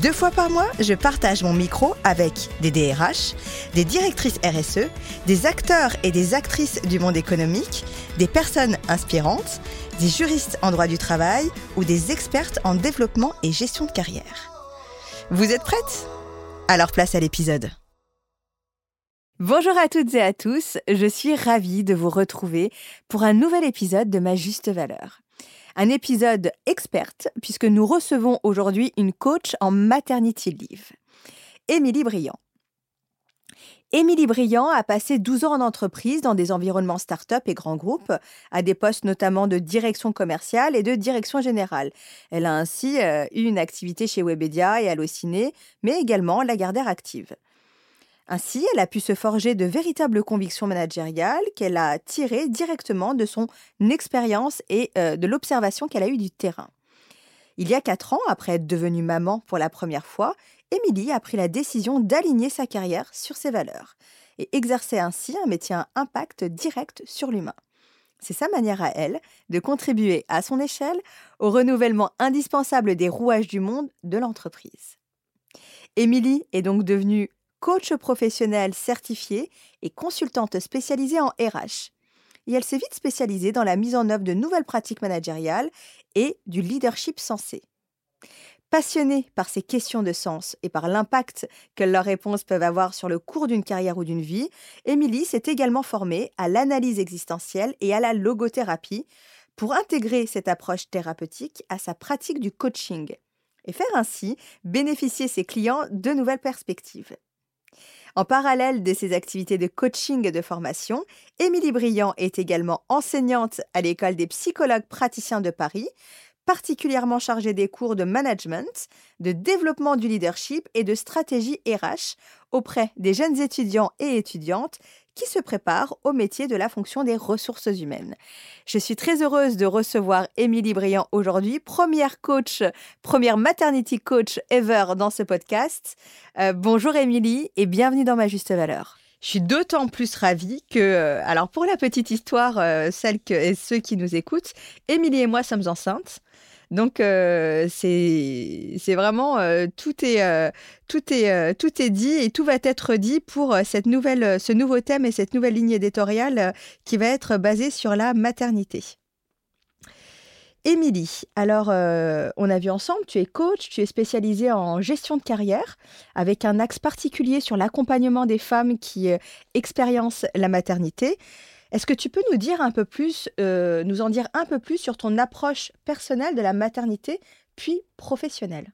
Deux fois par mois, je partage mon micro avec des DRH, des directrices RSE, des acteurs et des actrices du monde économique, des personnes inspirantes, des juristes en droit du travail ou des expertes en développement et gestion de carrière. Vous êtes prêtes? Alors place à l'épisode. Bonjour à toutes et à tous, je suis ravie de vous retrouver pour un nouvel épisode de Ma Juste Valeur un épisode experte puisque nous recevons aujourd'hui une coach en maternity leave, Émilie Briand. Émilie Briand a passé 12 ans en entreprise dans des environnements start-up et grands groupes, à des postes notamment de direction commerciale et de direction générale. Elle a ainsi euh, eu une activité chez Webedia et Allociné, mais également la Gardère Active. Ainsi, elle a pu se forger de véritables convictions managériales qu'elle a tirées directement de son expérience et euh, de l'observation qu'elle a eue du terrain. Il y a quatre ans, après être devenue maman pour la première fois, Émilie a pris la décision d'aligner sa carrière sur ses valeurs et exercer ainsi un métier à impact direct sur l'humain. C'est sa manière à elle de contribuer à son échelle au renouvellement indispensable des rouages du monde de l'entreprise. Émilie est donc devenue coach professionnelle certifiée et consultante spécialisée en RH. Et elle s'est vite spécialisée dans la mise en œuvre de nouvelles pratiques managériales et du leadership sensé. Passionnée par ces questions de sens et par l'impact que leurs réponses peuvent avoir sur le cours d'une carrière ou d'une vie, Émilie s'est également formée à l'analyse existentielle et à la logothérapie pour intégrer cette approche thérapeutique à sa pratique du coaching et faire ainsi bénéficier ses clients de nouvelles perspectives. En parallèle de ses activités de coaching et de formation, Émilie Briand est également enseignante à l'école des psychologues praticiens de Paris, particulièrement chargée des cours de management, de développement du leadership et de stratégie RH auprès des jeunes étudiants et étudiantes qui se prépare au métier de la fonction des ressources humaines. Je suis très heureuse de recevoir Émilie Briand aujourd'hui, première coach, première maternity coach ever dans ce podcast. Euh, bonjour Émilie et bienvenue dans ma juste valeur. Je suis d'autant plus ravie que, euh, alors pour la petite histoire, euh, celle que, et ceux qui nous écoutent, Émilie et moi sommes enceintes. Donc euh, c'est vraiment euh, tout est euh, tout est dit et tout va être dit pour ce nouveau thème et cette nouvelle ligne éditoriale qui va être basée sur la maternité. Émilie, alors on a vu ensemble, tu es coach, tu es spécialisée en gestion de carrière avec un axe particulier sur l'accompagnement des femmes qui expériencent la maternité. Est-ce que tu peux nous dire un peu plus, euh, nous en dire un peu plus sur ton approche personnelle de la maternité, puis professionnelle?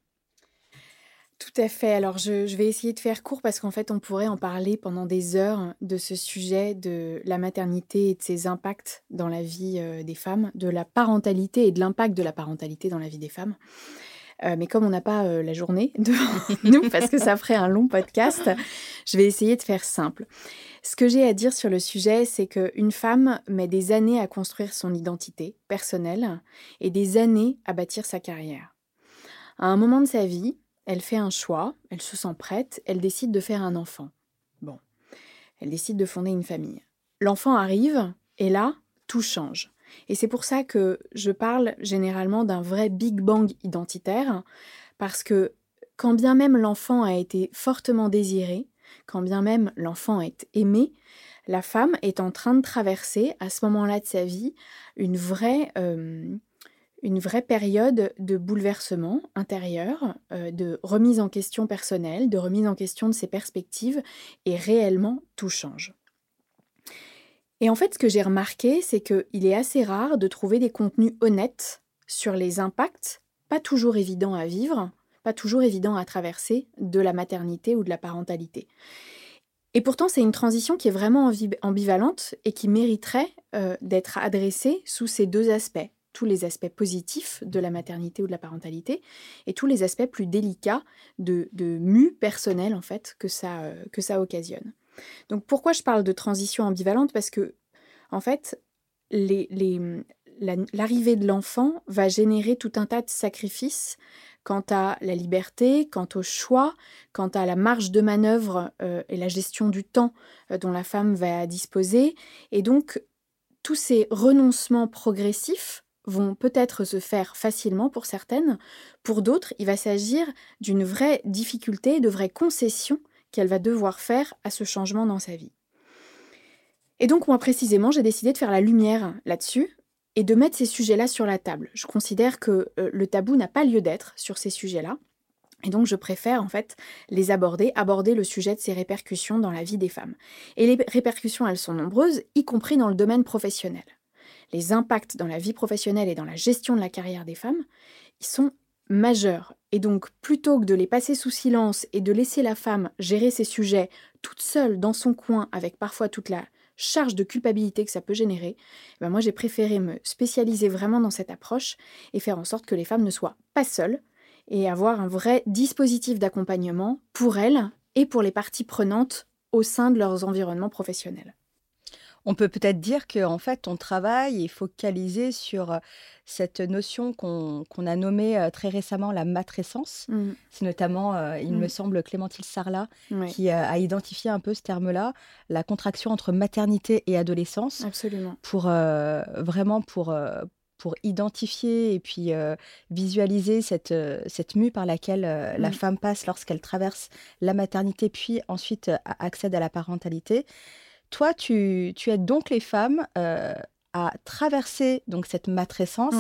Tout à fait. Alors, je, vais essayer de faire court parce qu'en fait, on pourrait en parler pendant des heures de ce sujet de la maternité et de ses impacts dans la vie euh, des femmes, de la parentalité et de l'impact de la parentalité dans la vie des femmes. Euh, mais comme on n'a pas la journée devant nous, parce que ça ferait un long podcast, je vais essayer de faire simple. Ce que j'ai à dire sur le sujet, c'est qu'une femme met des années à construire son identité personnelle et des années à bâtir sa carrière. À un moment de sa vie, elle fait un choix, elle se sent prête, elle décide de faire un enfant. Bon, elle décide de fonder une famille. L'enfant arrive et là, tout change. Et c'est pour ça que je parle généralement d'un vrai Big Bang identitaire, parce que quand bien même l'enfant a été fortement désiré, quand bien même l'enfant est aimé, la femme est en train de traverser à ce moment-là de sa vie une vraie, euh, une vraie période de bouleversement intérieur, euh, de remise en question personnelle, de remise en question de ses perspectives, et réellement tout change. Et en fait, ce que j'ai remarqué, c'est qu'il est assez rare de trouver des contenus honnêtes sur les impacts, pas toujours évidents à vivre, pas toujours évidents à traverser, de la maternité ou de la parentalité. Et pourtant, c'est une transition qui est vraiment ambivalente et qui mériterait euh, d'être adressée sous ces deux aspects tous les aspects positifs de la maternité ou de la parentalité et tous les aspects plus délicats de, de mu personnel en fait que ça, euh, que ça occasionne. Donc pourquoi je parle de transition ambivalente? Parce que en fait, l'arrivée de l'enfant va générer tout un tas de sacrifices quant à la liberté, quant au choix, quant à la marge de manœuvre euh, et la gestion du temps euh, dont la femme va disposer. Et donc, tous ces renoncements progressifs vont peut-être se faire facilement pour certaines, pour d'autres, il va s'agir d'une vraie difficulté, de vraies concessions qu'elle va devoir faire à ce changement dans sa vie. Et donc moi précisément, j'ai décidé de faire la lumière là-dessus et de mettre ces sujets-là sur la table. Je considère que euh, le tabou n'a pas lieu d'être sur ces sujets-là. Et donc je préfère en fait les aborder, aborder le sujet de ces répercussions dans la vie des femmes. Et les répercussions, elles sont nombreuses, y compris dans le domaine professionnel. Les impacts dans la vie professionnelle et dans la gestion de la carrière des femmes, ils sont majeurs. Et donc, plutôt que de les passer sous silence et de laisser la femme gérer ces sujets toute seule dans son coin avec parfois toute la charge de culpabilité que ça peut générer, eh ben moi j'ai préféré me spécialiser vraiment dans cette approche et faire en sorte que les femmes ne soient pas seules et avoir un vrai dispositif d'accompagnement pour elles et pour les parties prenantes au sein de leurs environnements professionnels. On peut peut-être dire que en fait, ton travail est focalisé sur cette notion qu'on a nommée très récemment la matrescence. Mmh. C'est notamment, il me mmh. semble, Clémentine Sarlat qui a identifié un peu ce terme-là, la contraction entre maternité et adolescence. Absolument. Pour vraiment pour pour identifier et puis visualiser cette, cette mue par laquelle la mmh. femme passe lorsqu'elle traverse la maternité, puis ensuite accède à la parentalité. Toi, tu, aides donc les femmes euh, à traverser donc cette matrescence.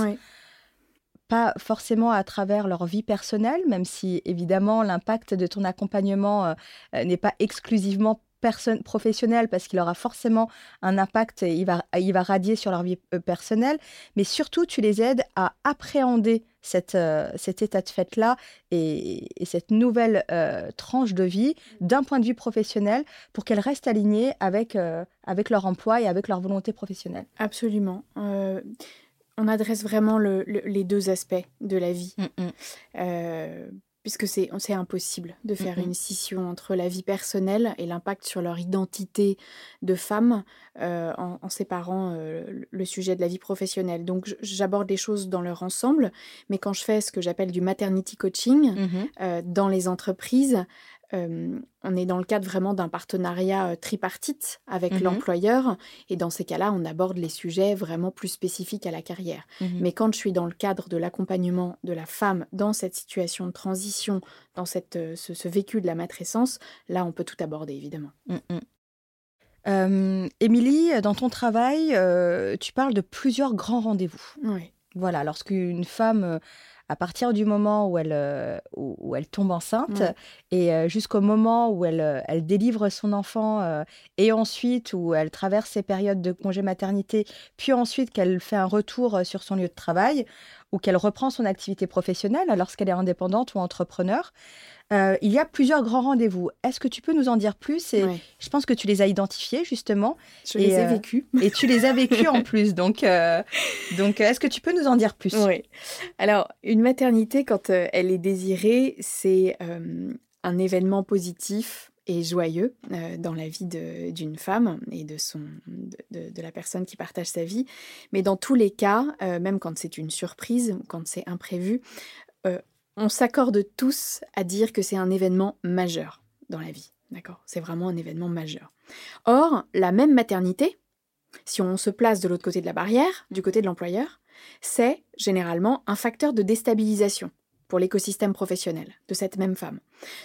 Pas forcément à travers leur vie personnelle, même si évidemment l'impact de ton accompagnement euh, euh, n'est pas exclusivement personne professionnel parce qu'il aura forcément un impact et il va, il va radier sur leur vie personnelle, mais surtout tu les aides à appréhender cette, euh, cet état de fait-là et, cette nouvelle euh, tranche de vie d'un point de vue professionnel pour qu'elles restent alignées avec, euh, avec leur emploi et avec leur volonté professionnelle. Absolument. on adresse vraiment les deux aspects de la vie. Mm, mm puisque c'est impossible de faire une scission entre la vie personnelle et l'impact sur leur identité de femme euh, en, séparant euh, le sujet de la vie professionnelle. Donc j'aborde les choses dans leur ensemble, mais quand je fais ce que j'appelle du maternity coaching mmh euh, dans les entreprises, on est dans le cadre vraiment d'un partenariat tripartite avec mmh l'employeur. Et dans ces cas-là, on aborde les sujets vraiment plus spécifiques à la carrière. Mmh Mais quand je suis dans le cadre de l'accompagnement de la femme dans cette situation de transition, dans cette, ce, vécu de la matrescence, là, on peut tout aborder, évidemment. Mmh Émilie, dans ton travail, tu parles de plusieurs grands rendez-vous. Oui. Voilà, lorsqu'une femme à partir du moment où elle, euh, où, elle tombe enceinte et euh, jusqu'au moment où elle, euh, elle délivre son enfant et ensuite où elle traverse ses périodes de congé maternité, puis ensuite qu'elle fait un retour sur son lieu de travail ou qu'elle reprend son activité professionnelle lorsqu'elle est indépendante ou entrepreneur. Euh, il y a plusieurs grands rendez-vous. Est-ce que tu peux nous en dire plus Et je pense que tu les as identifiés justement. Je les ai euh, vécus. Et tu les as vécus en plus. Donc, euh, donc est-ce que tu peux nous en dire plus? Oui. Alors, une maternité, quand elle est désirée, c'est un événement positif et joyeux dans la vie d'une femme et de, son, de, de, la personne qui partage sa vie. Mais dans tous les cas, même quand c'est une surprise, quand c'est imprévu, on s'accorde tous à dire que c'est un événement majeur dans la vie. D'accord? C'est vraiment un événement majeur. Or, la même maternité, si on se place de l'autre côté de la barrière, du côté de l'employeur, c'est généralement un facteur de déstabilisation pour l'écosystème professionnel de cette même femme.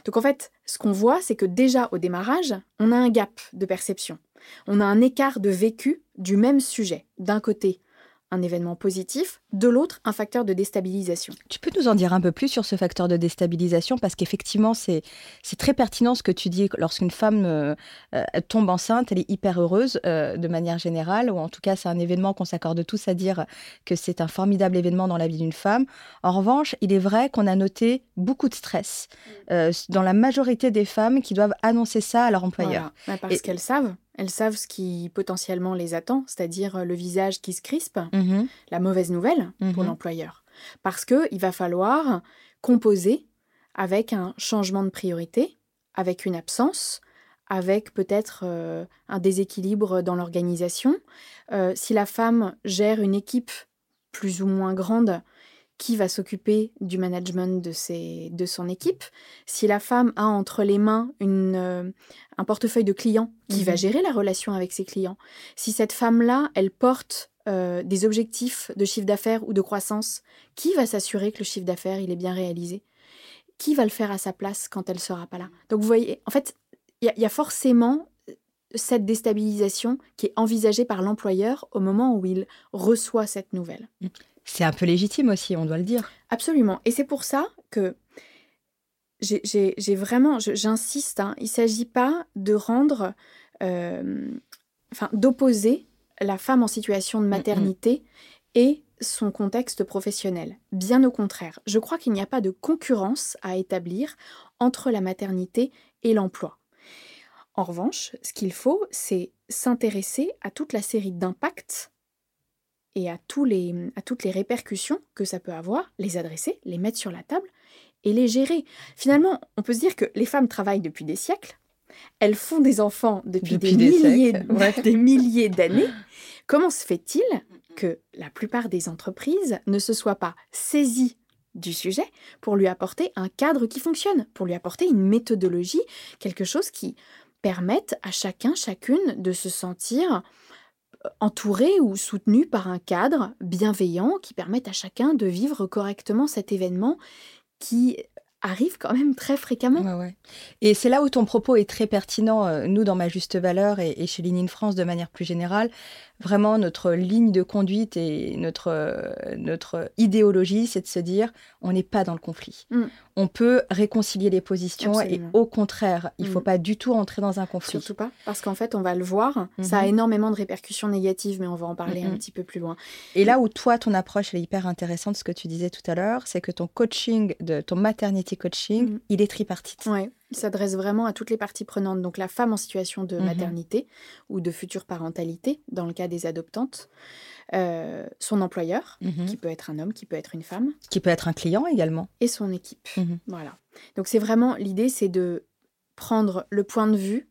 Donc en fait, ce qu'on voit, c'est que déjà au démarrage, on a un gap de perception. On a un écart de vécu du même sujet. D'un côté, un événement positif, de l'autre, un facteur de déstabilisation. Tu peux nous en dire un peu plus sur ce facteur de déstabilisation parce qu'effectivement, c'est très pertinent ce que tu dis. Lorsqu'une femme euh, euh, tombe enceinte, elle est hyper heureuse euh, de manière générale, ou en tout cas, c'est un événement qu'on s'accorde tous à dire que c'est un formidable événement dans la vie d'une femme. En revanche, il est vrai qu'on a noté beaucoup de stress dans la majorité des femmes qui doivent annoncer ça à leur employeur. Bah, parce qu'elles savent. Elles savent ce qui potentiellement les attend, c'est-à-dire euh, le visage qui se crispe, mmh la mauvaise nouvelle pour mmh l'employeur. Parce qu'il va falloir composer avec un changement de priorité, avec une absence, avec peut-être euh, un déséquilibre dans l'organisation. Euh, si la femme gère une équipe plus ou moins grande, qui va s'occuper du management de, ses, de son équipe. Si la femme a entre les mains une, euh, un portefeuille de clients, qui va mhm. gérer la relation avec ses clients. Si cette femme-là, elle porte euh, des objectifs de chiffre d'affaires ou de croissance, qui va s'assurer que le chiffre d'affaires, il est bien réalisé? Qui va le faire à sa place quand elle ne sera pas là? Donc vous voyez, en fait, il y, a forcément euh, cette déstabilisation qui est envisagée par l'employeur au moment où il reçoit cette nouvelle. Mm. C'est un peu légitime aussi, on doit le dire. Absolument. Et c'est pour ça que j'ai vraiment, j'insiste, hein, il ne s'agit pas de rendre, euh, enfin, d'opposer la femme en situation de maternité et son contexte professionnel. Bien au contraire, je crois qu'il n'y a pas de concurrence à établir entre la maternité et l'emploi. En revanche, ce qu'il faut, c'est s'intéresser à toute la série d'impacts et à, tous les, à toutes les répercussions que ça peut avoir, les adresser, les mettre sur la table et les gérer. Finalement, on peut se dire que les femmes travaillent depuis des siècles, elles font des enfants depuis, des, milliers, des milliers d'années. Comment se fait-il que la plupart des entreprises ne se soient pas saisies du sujet pour lui apporter un cadre qui fonctionne, pour lui apporter une méthodologie, quelque chose qui permette à chacun, chacune de se sentir entouré ou soutenu par un cadre bienveillant qui permette à chacun de vivre correctement cet événement qui arrive quand même très fréquemment. Et c'est là où ton propos est très pertinent, euh, nous, dans Ma Juste Valeur et, chez Ligne France de manière plus générale vraiment notre ligne de conduite et notre, notre idéologie, c'est de se dire on n'est pas dans le conflit. Mm. On peut réconcilier les positions et au contraire, il ne faut mm. pas du tout entrer dans un conflit. Surtout pas, parce qu'en fait, on va le voir, ça a mm-hmm. énormément de répercussions négatives, mais on va en parler un petit peu plus loin. Et là où toi, ton approche est hyper intéressante, ce que tu disais tout à l'heure, c'est que ton coaching, de, ton maternity coaching, mm. il est tripartite. Ouais. Il s'adresse vraiment à toutes les parties prenantes, donc la femme en situation de mhm. maternité ou de future parentalité, dans le cas des adoptantes, euh, son employeur, mhm. qui peut être un homme, qui peut être une femme. Qui peut être un client également. Et son équipe. Mhm. Voilà. Donc c'est vraiment, l'idée, c'est de prendre le point de vue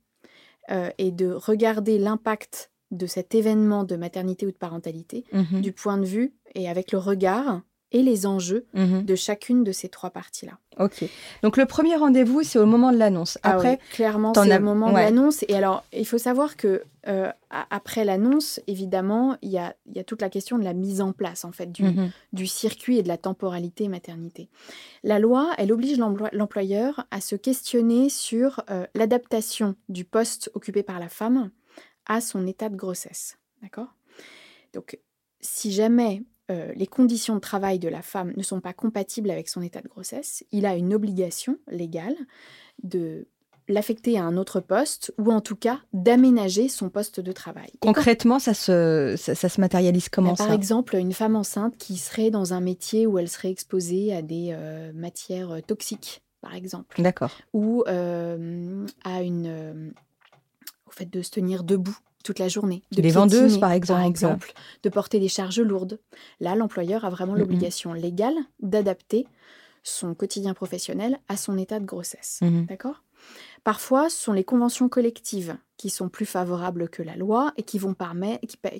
euh, et de regarder l'impact de cet événement de maternité ou de parentalité du point de vue et avec le regard et les enjeux mhm. de chacune de ces trois parties-là. Ok. Donc le premier rendez-vous, c'est au moment de l'annonce. Ah après, clairement, c'est au moment de l'annonce. Et alors, il faut savoir que euh, après l'annonce, évidemment, il y a, y a, toute la question de la mise en place en fait du, mhm. du circuit et de la temporalité maternité. La loi, elle oblige l'employeur à se questionner sur euh, l'adaptation du poste occupé par la femme à son état de grossesse. D'accord? Donc, si jamais euh, les conditions de travail de la femme ne sont pas compatibles avec son état de grossesse, il a une obligation légale de l'affecter à un autre poste ou en tout cas d'aménager son poste de travail. Concrètement, ça, se, ça, se matérialise comment bah, Par exemple, une femme enceinte qui serait dans un métier où elle serait exposée à des euh, matières toxiques, par exemple. D'accord. Ou euh, à une, au fait de se tenir debout toute la journée. De les vendeuses, par exemple. De porter des charges lourdes. Là, l'employeur a vraiment l'obligation légale d'adapter son quotidien professionnel à son état de grossesse. D'accord? Parfois, ce sont les conventions collectives qui sont plus favorables que la loi et qui vont,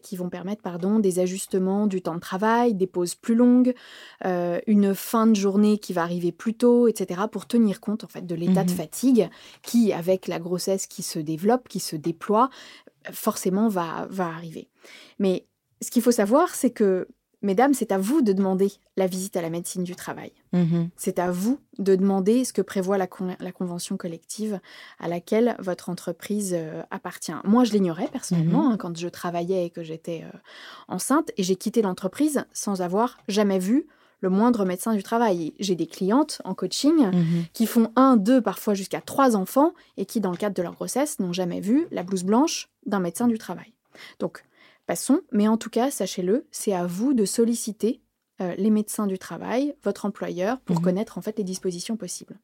qui, vont permettre pardon, des ajustements du temps de travail, des pauses plus longues, euh, une fin de journée qui va arriver plus tôt, etc., pour tenir compte en fait de l'état de mmh fatigue qui, avec la grossesse qui se développe, qui se déploie, forcément va, va arriver. Mais ce qu'il faut savoir, c'est que Mesdames, c'est à vous de demander la visite à la médecine du travail. Mhm. C'est à vous de demander ce que prévoit la, convention collective à laquelle votre entreprise euh, appartient. Moi, je l'ignorais personnellement Mhm. hein, quand je travaillais et que j'étais euh, enceinte et j'ai quitté l'entreprise sans avoir jamais vu le moindre médecin du travail. J'ai des clientes en coaching Mhm. qui font un, deux, parfois jusqu'à trois enfants et qui, dans le cadre de leur grossesse, n'ont jamais vu la blouse blanche d'un médecin du travail. Donc, passons, mais en tout cas, sachez-le, c'est à vous de solliciter euh, les médecins du travail, votre employeur, pour Mhm. connaître en fait les dispositions possibles.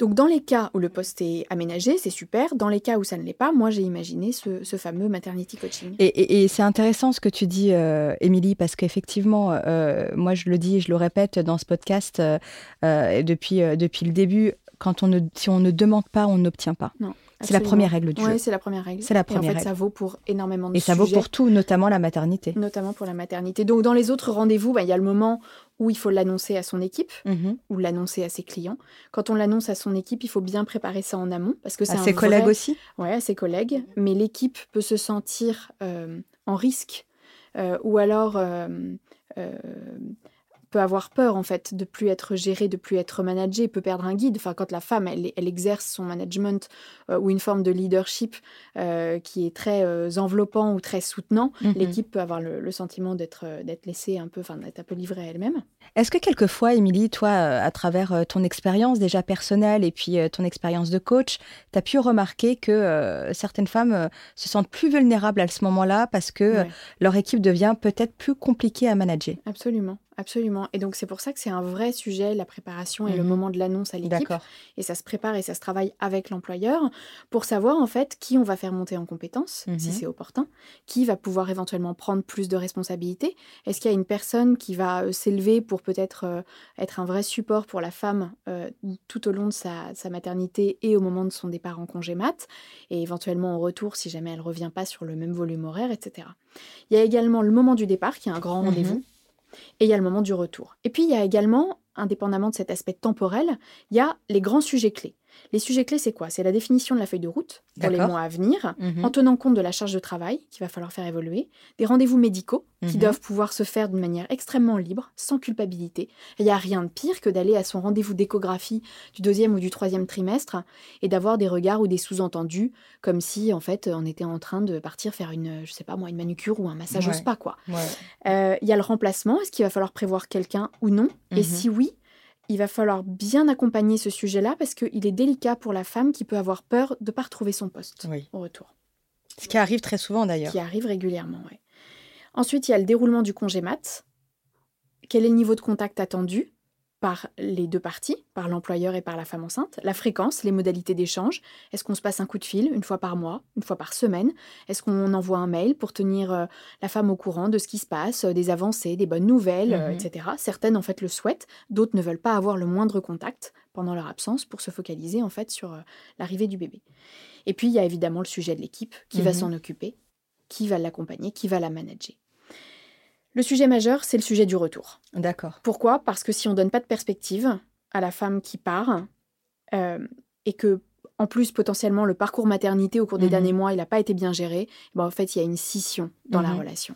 Donc, dans les cas où le poste est aménagé, c'est super. Dans les cas où ça ne l'est pas, moi, j'ai imaginé ce, ce fameux maternity coaching. Et, et- et c'est intéressant ce que tu dis, euh, Émilie, parce qu'effectivement, euh, moi je le dis et je le répète dans ce podcast euh, depuis, depuis le début, quand on ne, si on ne demande pas, on n'obtient pas. C'est la première règle du Oui, jeu. c'est la première règle. C'est la Et en première fait, règle. ça vaut pour énormément de Et ça vaut pour tout, notamment la maternité. notamment pour la maternité. Donc dans les autres rendez-vous, bah, il y a le moment où il faut l'annoncer à son équipe Mhm. ou l'annoncer à ses clients. Quand on l'annonce à son équipe, il faut bien préparer ça en amont parce que c'est À ses collègues aussi Ouais, à ses collègues. Mais l'équipe peut se sentir euh, en risque euh, ou alors euh, peut avoir peur en fait de plus être gérée, de plus être managée, peut perdre un guide. Enfin, quand la femme elle, elle exerce son management euh, ou une forme de leadership euh, qui est très euh, enveloppant ou très soutenant, Mhm. l'équipe peut avoir le, le sentiment d'être d'être laissée un peu, enfin d'être un peu livrée à elle-même. Est-ce que quelquefois, Émilie, toi, à travers ton expérience déjà personnelle et puis ton expérience de coach, tu as pu remarquer que certaines femmes se sentent plus vulnérables à ce moment-là parce que Ouais. leur équipe devient peut-être plus compliquée à manager? Absolument, absolument. Et donc c'est pour ça que c'est un vrai sujet, la préparation et le Mhm. moment de l'annonce à l'équipe. Et ça se prépare et ça se travaille avec l'employeur pour savoir en fait qui on va faire monter en compétences, si Mhm. c'est opportun, qui va pouvoir éventuellement prendre plus de responsabilités. Est-ce qu'il y a une personne qui va euh, s'élever pour peut-être euh, être un vrai support pour la femme euh, tout au long de sa, sa maternité et au moment de son départ en congé mat, et éventuellement au retour si jamais elle revient pas sur le même volume horaire, etc. Il y a également le moment du départ qui est un grand Mhm. rendez-vous. Et il y a le moment du retour. Et puis, il y a également, indépendamment de cet aspect temporel, il y a les grands sujets clés. Les sujets clés, c'est quoi? C'est la définition de la feuille de route pour les mois à venir, Mhm. en tenant compte de la charge de travail qu'il va falloir faire évoluer, des rendez-vous médicaux qui Mhm. doivent pouvoir se faire d'une manière extrêmement libre, sans culpabilité. Il n'y a rien de pire que d'aller à son rendez-vous d'échographie du deuxième ou du troisième trimestre et d'avoir des regards ou des sous-entendus, comme si en fait on était en train de partir faire une, je sais pas moi, une manucure ou un massage au Ouais. spa, quoi. Ouais. Euh, Il y a le remplacement. Est-ce qu'il va falloir prévoir quelqu'un ou non? Et Mhm. si oui, il va falloir bien accompagner ce sujet-là parce qu'il est délicat pour la femme qui peut avoir peur de ne pas retrouver son poste Oui. au retour, Ce qui arrive très souvent d'ailleurs. qui arrive régulièrement. ouais. Ensuite, il y a le déroulement du congé mat. Quel est le niveau de contact attendu? Par les deux parties, par l'employeur et par la femme enceinte, la fréquence, les modalités d'échange. Est-ce qu'on se passe un coup de fil une fois par mois, une fois par semaine? Est-ce qu'on envoie un mail pour tenir euh, la femme au courant de ce qui se passe, euh, des avancées, des bonnes nouvelles, euh, Mhm. etc. Certaines en fait le souhaitent, d'autres ne veulent pas avoir le moindre contact pendant leur absence pour se focaliser en fait sur l'arrivée du bébé. Et puis il y a évidemment le sujet de l'équipe qui va Mhm. s'en occuper, qui va l'accompagner, qui va la manager? Le sujet majeur, c'est le sujet du retour. D'accord. Pourquoi? Parce que si on donne pas de perspective à la femme qui part, euh, et que en plus potentiellement le parcours maternité au cours des Mhm. derniers mois il n'a pas été bien géré, ben, en fait il y a une scission dans la Mhm. relation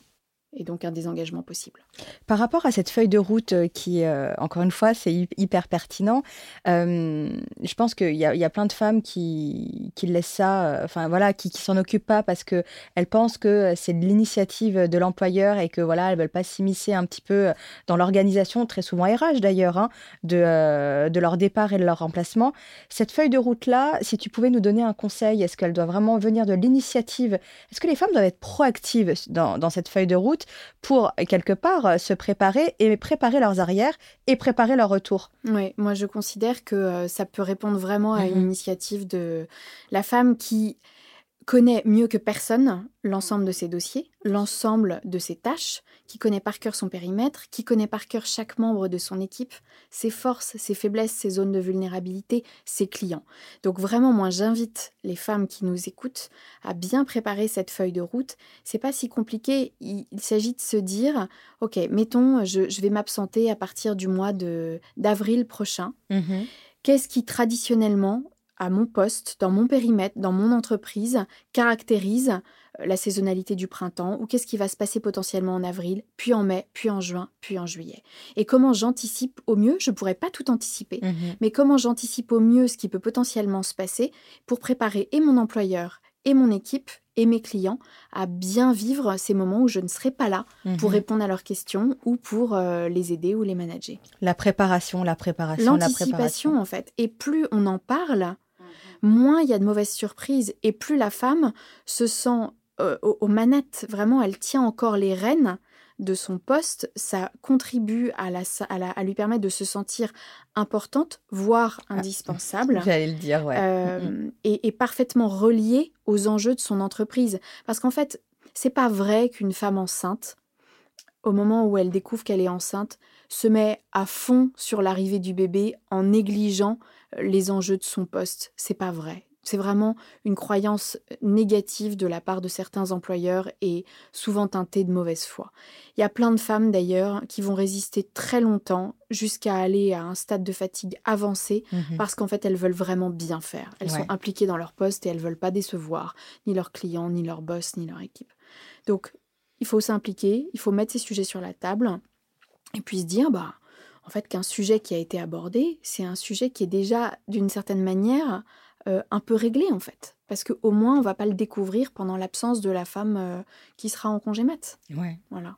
et donc un désengagement possible. Par rapport à cette feuille de route euh, qui, euh, encore une fois, c'est hy- hyper pertinent, euh, je pense qu'il y a, plein de femmes qui, qui laissent ça, voilà, qui, s'en occupent pas parce que elles pensent que c'est de l'initiative de l'employeur et que voilà, elles veulent pas s'immiscer un petit peu dans l'organisation, très souvent RH d'ailleurs, hein, de, de leur départ et de leur remplacement. Cette feuille de route-là, si tu pouvais nous donner un conseil, est-ce qu'elle doit vraiment venir de l'initiative? Est-ce que les femmes doivent être proactives dans, dans cette feuille de route? Pour quelque part euh, se préparer et préparer leurs arrières et préparer leur retour. Oui, moi je considère que euh, ça peut répondre vraiment à une Mhm. initiative de la femme qui connaît mieux que personne l'ensemble de ses dossiers, l'ensemble de ses tâches, qui connaît par cœur son périmètre, qui connaît par cœur chaque membre de son équipe, ses forces, ses faiblesses, ses zones de vulnérabilité, ses clients. Donc vraiment, moi j'invite les femmes qui nous écoutent à bien préparer cette feuille de route. C'est pas si compliqué. Il, il s'agit de se dire, ok, mettons, je, je vais m'absenter à partir du mois de d'avril prochain. Qu'est-ce qui traditionnellement à mon poste, dans mon périmètre, dans mon entreprise, caractérise euh, la saisonnalité du printemps ou qu'est-ce qui va se passer potentiellement en avril, puis en mai, puis en juin, puis en juillet. Et comment j'anticipe au mieux, je ne pourrais pas tout anticiper, Mhm. mais comment j'anticipe au mieux ce qui peut potentiellement se passer pour préparer et mon employeur et mon équipe et mes clients à bien vivre ces moments où je ne serai pas là pour Mhm. répondre à leurs questions ou pour euh, les aider ou les manager. La préparation, la préparation, la préparation. L'anticipation, en fait. Et plus on en parle, moins il y a de mauvaises surprises. Et plus la femme se sent euh, aux, manettes, vraiment, elle tient encore les rênes de son poste. Ça contribue à, la, à, la- à lui permettre de se sentir importante, voire indispensable. J'allais le dire, ouais. euh, Mhm. et, et parfaitement reliée aux enjeux de son entreprise. Parce qu'en fait, c'est pas vrai qu'une femme enceinte, au moment où elle découvre qu'elle est enceinte, se met à fond sur l'arrivée du bébé en négligeant euh, les enjeux de son poste. C'est pas vrai. C'est vraiment une croyance négative de la part de certains employeurs et souvent teintée de mauvaise foi. Il y a plein de femmes d'ailleurs qui vont résister très longtemps jusqu'à aller à un stade de fatigue avancé Mhm. parce qu'en fait, elles veulent vraiment bien faire. Elles Ouais. sont impliquées dans leur poste et elles veulent pas décevoir ni leurs clients, ni leur boss, ni leur équipe. Donc, il faut s'impliquer, il faut mettre ces sujets sur la table et puis se dire, bah, en fait, qu'un sujet qui a été abordé, c'est un sujet qui est déjà, d'une certaine manière, euh, un peu réglé, en fait. Parce qu'au moins, on va pas le découvrir pendant l'absence de la femme euh, qui sera en congé mat. Ouais. Voilà.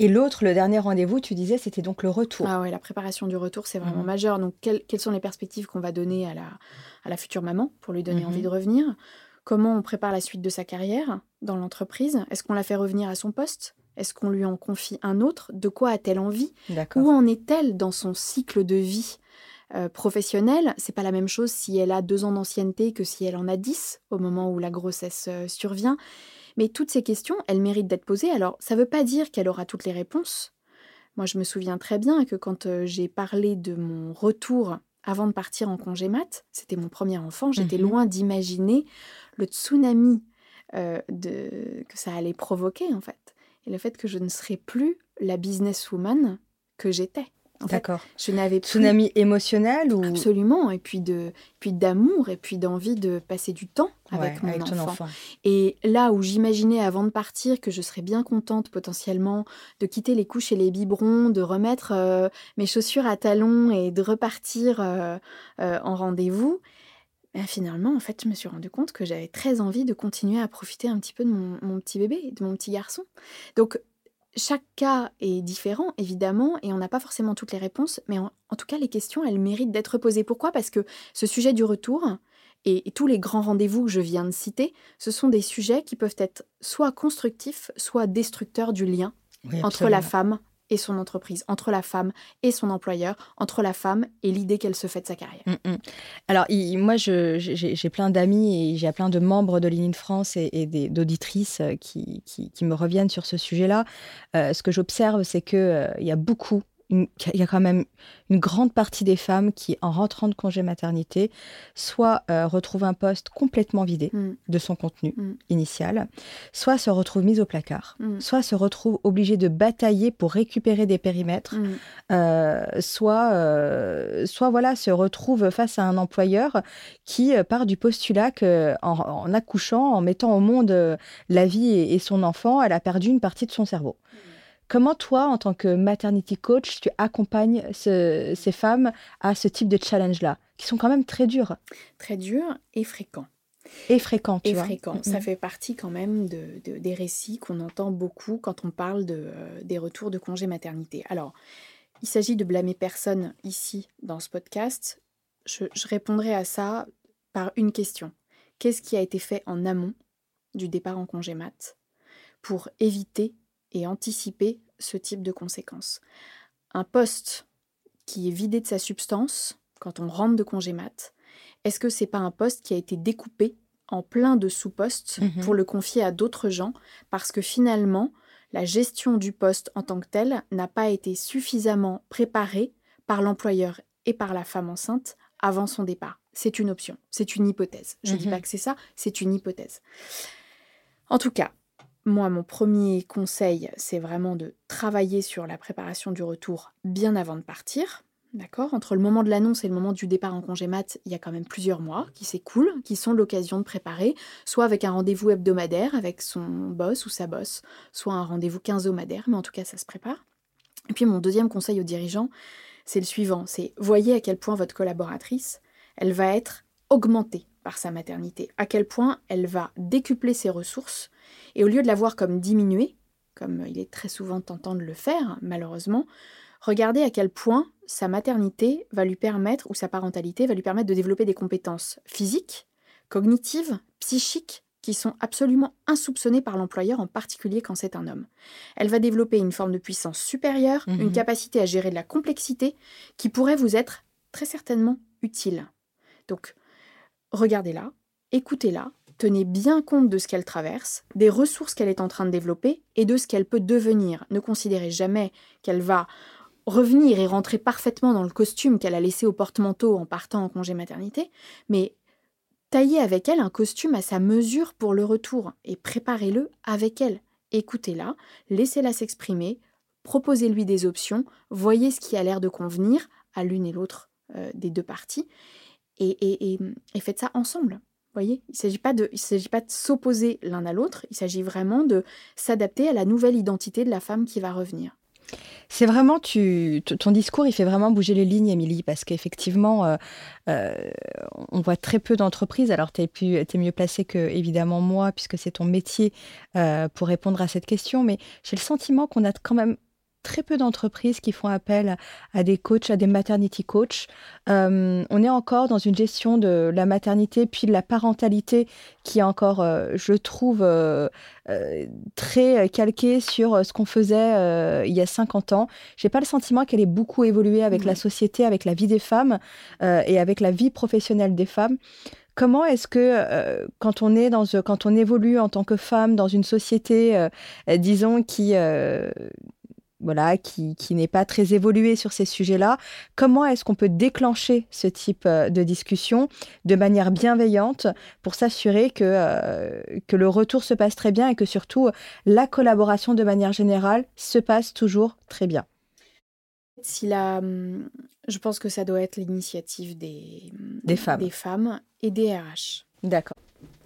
Et l'autre, le dernier rendez-vous, tu disais, c'était donc le retour. Ah ouais, la préparation du retour, c'est vraiment Mhm. majeur. Donc, quelles, quelles sont les perspectives qu'on va donner à la, à la future maman pour lui donner Mhm. envie de revenir? Comment on prépare la suite de sa carrière dans l'entreprise? Est-ce qu'on la fait revenir à son poste? Est-ce qu'on lui en confie un autre? De quoi a-t-elle envie? Où en est-elle dans son cycle de vie euh, professionnel? C'est pas la même chose si elle a deux ans d'ancienneté que si elle en a dix au moment où la grossesse euh, survient. Mais toutes ces questions, elles méritent d'être posées. Alors, ça ne veut pas dire qu'elle aura toutes les réponses. Moi, je me souviens très bien que quand euh, j'ai parlé de mon retour avant de partir en congé mat, c'était mon premier enfant, j'étais Mhm. loin d'imaginer le tsunami euh, de... que ça allait provoquer, en fait. Et le fait que je ne serais plus la businesswoman que j'étais. D'accord. je n'avais plus Tsunami émotionnel ou? Absolument, et puis de, puis d'amour, et puis d'envie de passer du temps avec Ouais, mon ton enfant. Et là où j'imaginais avant de partir que je serais bien contente potentiellement de quitter les couches et les biberons, de remettre euh, mes chaussures à talons et de repartir euh, euh, en rendez-vous, ben finalement, en fait, je me suis rendu compte que j'avais très envie de continuer à profiter un petit peu de mon, mon petit bébé, de mon petit garçon. Donc, chaque cas est différent, évidemment, et on n'a pas forcément toutes les réponses, mais en, en tout cas, les questions, elles méritent d'être posées. Pourquoi? Parce que ce sujet du retour et, et tous les grands rendez-vous que je viens de citer, ce sont des sujets qui peuvent être soit constructifs, soit destructeurs du lien Oui, entre la femme et son entreprise, entre la femme et son employeur, entre la femme et l'idée qu'elle se fait de sa carrière. Mm, mm. Alors, moi, j'ai plein d'amis et j'ai plein de membres de l'ININ France et, d'auditrices euh, qui, qui, me reviennent sur ce sujet-là. Euh, ce que j'observe, c'est qu'il il y a beaucoup, une- il y a quand même une grande partie des femmes qui, en rentrant de congé maternité, soit euh, retrouvent un poste complètement vidé Mm, de son contenu Mm. initial, soit se retrouvent mises au placard, mm, soit se retrouvent obligées de batailler pour récupérer des périmètres euh, soit, euh, soit voilà, se retrouve face à un employeur qui part du postulat que en, en accouchant, en mettant au monde la vie et, et son enfant, elle a perdu une partie de son cerveau. Comment toi, en tant que maternity coach, tu accompagnes ce- ces femmes à ce type de challenge-là, qui sont quand même très durs Très dur et fréquent. et fréquents, tu et vois fréquent. Ça mm. fait partie quand même de, de- des récits qu'on entend beaucoup quand on parle de, euh, des retours de congé maternité. Alors, il s'agit de blâmer personne ici dans ce podcast. Je, je répondrai à ça par une question. Qu'est-ce qui a été fait en amont du départ en congé mat pour éviter et anticiper ce type de conséquences Un poste qui est vidé de sa substance quand on rentre de congé mat, est-ce que c'est pas un poste qui a été découpé en plein de sous-postes Mhm. pour le confier à d'autres gens parce que finalement la gestion du poste en tant que tel n'a pas été suffisamment préparée par l'employeur et par la femme enceinte avant son départ? C'est une option, c'est une hypothèse. Je ne dis Mhm. pas que c'est ça, c'est une hypothèse. En tout cas, moi, mon premier conseil, c'est vraiment de travailler sur la préparation du retour bien avant de partir. D'accord? Entre le moment de l'annonce et le moment du départ en congé mat, il y a quand même plusieurs mois qui s'écoulent, qui sont l'occasion de préparer, soit avec un rendez-vous hebdomadaire avec son boss ou sa boss, soit un rendez-vous quinzomadaire, mais en tout cas ça se prépare. Et puis mon deuxième conseil aux dirigeants, c'est le suivant, c'est voyez à quel point votre collaboratrice, elle va être augmentée par sa maternité, à quel point elle va décupler ses ressources, et au lieu de la voir comme diminuée, comme il est très souvent tentant de le faire, malheureusement, regardez à quel point sa maternité va lui permettre, ou sa parentalité va lui permettre de développer des compétences physiques, cognitives, psychiques, qui sont absolument insoupçonnées par l'employeur, en particulier quand c'est un homme. Elle va développer une forme de puissance supérieure, une Mhm. capacité à gérer de la complexité, qui pourrait vous être très certainement utile. Donc, regardez-la, écoutez-la, tenez bien compte de ce qu'elle traverse, des ressources qu'elle est en train de développer et de ce qu'elle peut devenir. Ne considérez jamais qu'elle va revenir et rentrer parfaitement dans le costume qu'elle a laissé au porte-manteau en partant en congé maternité, mais taillez avec elle un costume à sa mesure pour le retour et préparez-le avec elle. Écoutez-la, laissez-la s'exprimer, proposez-lui des options, voyez ce qui a l'air de convenir à l'une et l'autre euh, des deux parties et, faites ça ensemble. Voyez, il ne s'agit pas de, de s'opposer l'un à l'autre, il s'agit vraiment de s'adapter à la nouvelle identité de la femme qui va revenir. C'est vraiment, tu, ton discours, il fait vraiment bouger les lignes, Émilie, parce qu'effectivement, euh, euh, on voit très peu d'entreprises. Alors, tu es, mieux placée que, évidemment, moi, puisque c'est ton métier euh, pour répondre à cette question. Mais j'ai le sentiment qu'on a quand même très peu d'entreprises qui font appel à des coachs, à des maternity coachs. Euh, on est encore dans une gestion de la maternité, puis de la parentalité, qui est encore, euh, je trouve, euh, très calquée sur ce qu'on faisait il y a 50 ans. J'ai pas le sentiment qu'elle ait beaucoup évolué avec la société, avec la vie des femmes et avec la vie professionnelle des femmes. Comment est-ce que euh, quand on est dans, quand on évolue en tant que femme dans une société, euh, disons qui euh, voilà, qui, qui n'est pas très évoluée sur ces sujets-là, comment est-ce qu'on peut déclencher ce type euh, de discussion de manière bienveillante pour s'assurer que, euh, que le retour se passe très bien et que surtout la collaboration de manière générale se passe toujours très bien? Si la, hum, je pense que ça doit être l'initiative des, Des femmes. des femmes et des RH. D'accord.